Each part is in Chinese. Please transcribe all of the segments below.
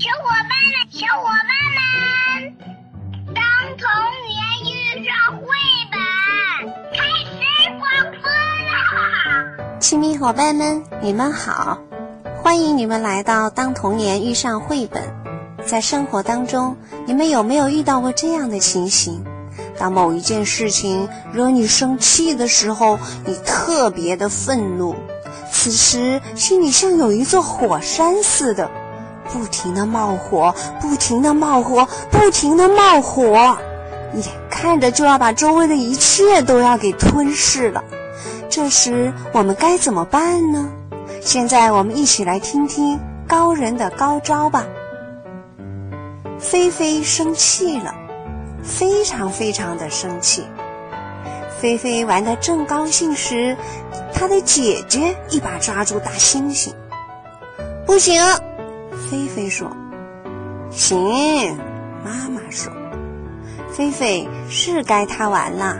小伙伴们，小伙伴们，当童年遇上绘本，开始广播啦！亲密伙伴们，你们好，欢迎你们来到《当童年遇上绘本》。在生活当中，你们有没有遇到过这样的情形？当某一件事情惹你生气的时候，你特别的愤怒，此时心里像有一座火山似的。不停的冒火，不停的冒火，不停的冒火，眼看着就要把周围的一切都要给吞噬了。这时我们该怎么办呢？现在我们一起来听听高人的高招吧。菲菲生气了，非常非常的生气。菲菲玩得正高兴时，她的姐姐一把抓住大猩猩，不行。菲菲说：“行。”妈妈说：“菲菲是该他玩啦。”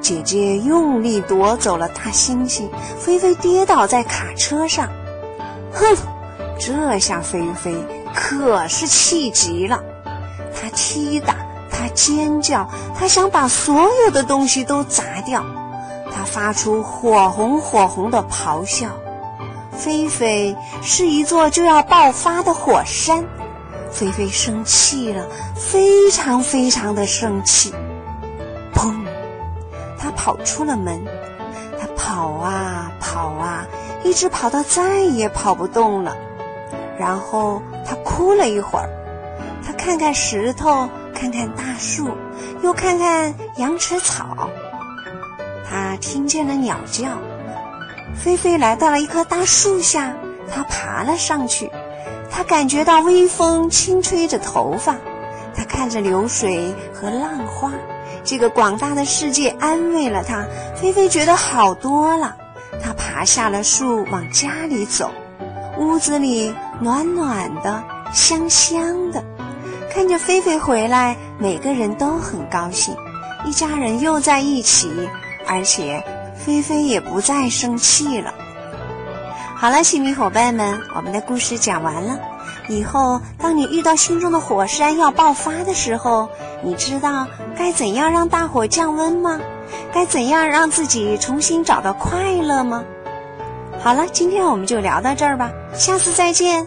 姐姐用力夺走了大猩猩，菲菲跌倒在卡车上。哼，这下菲菲可是气极了，她踢打，她尖叫，她想把所有的东西都砸掉，她发出火红火红的咆哮。菲菲是一座就要爆发的火山，菲菲生气了，非常非常的生气。砰！他跑出了门，他跑啊跑啊，一直跑到再也跑不动了。然后他哭了一会儿，他看看石头，看看大树，又看看羊齿草，他听见了鸟叫。菲菲来到了一棵大树下，她爬了上去。她感觉到微风轻吹着头发，她看着流水和浪花，这个广大的世界安慰了她。菲菲觉得好多了。她爬下了树，往家里走。屋子里暖暖的，香香的。看着菲菲回来，每个人都很高兴，一家人又在一起，而且。菲菲也不再生气了。好了，亲密伙伴们，我们的故事讲完了。以后，当你遇到心中的火山要爆发的时候，你知道该怎样让大火降温吗？该怎样让自己重新找到快乐吗？好了，今天我们就聊到这儿吧，下次再见。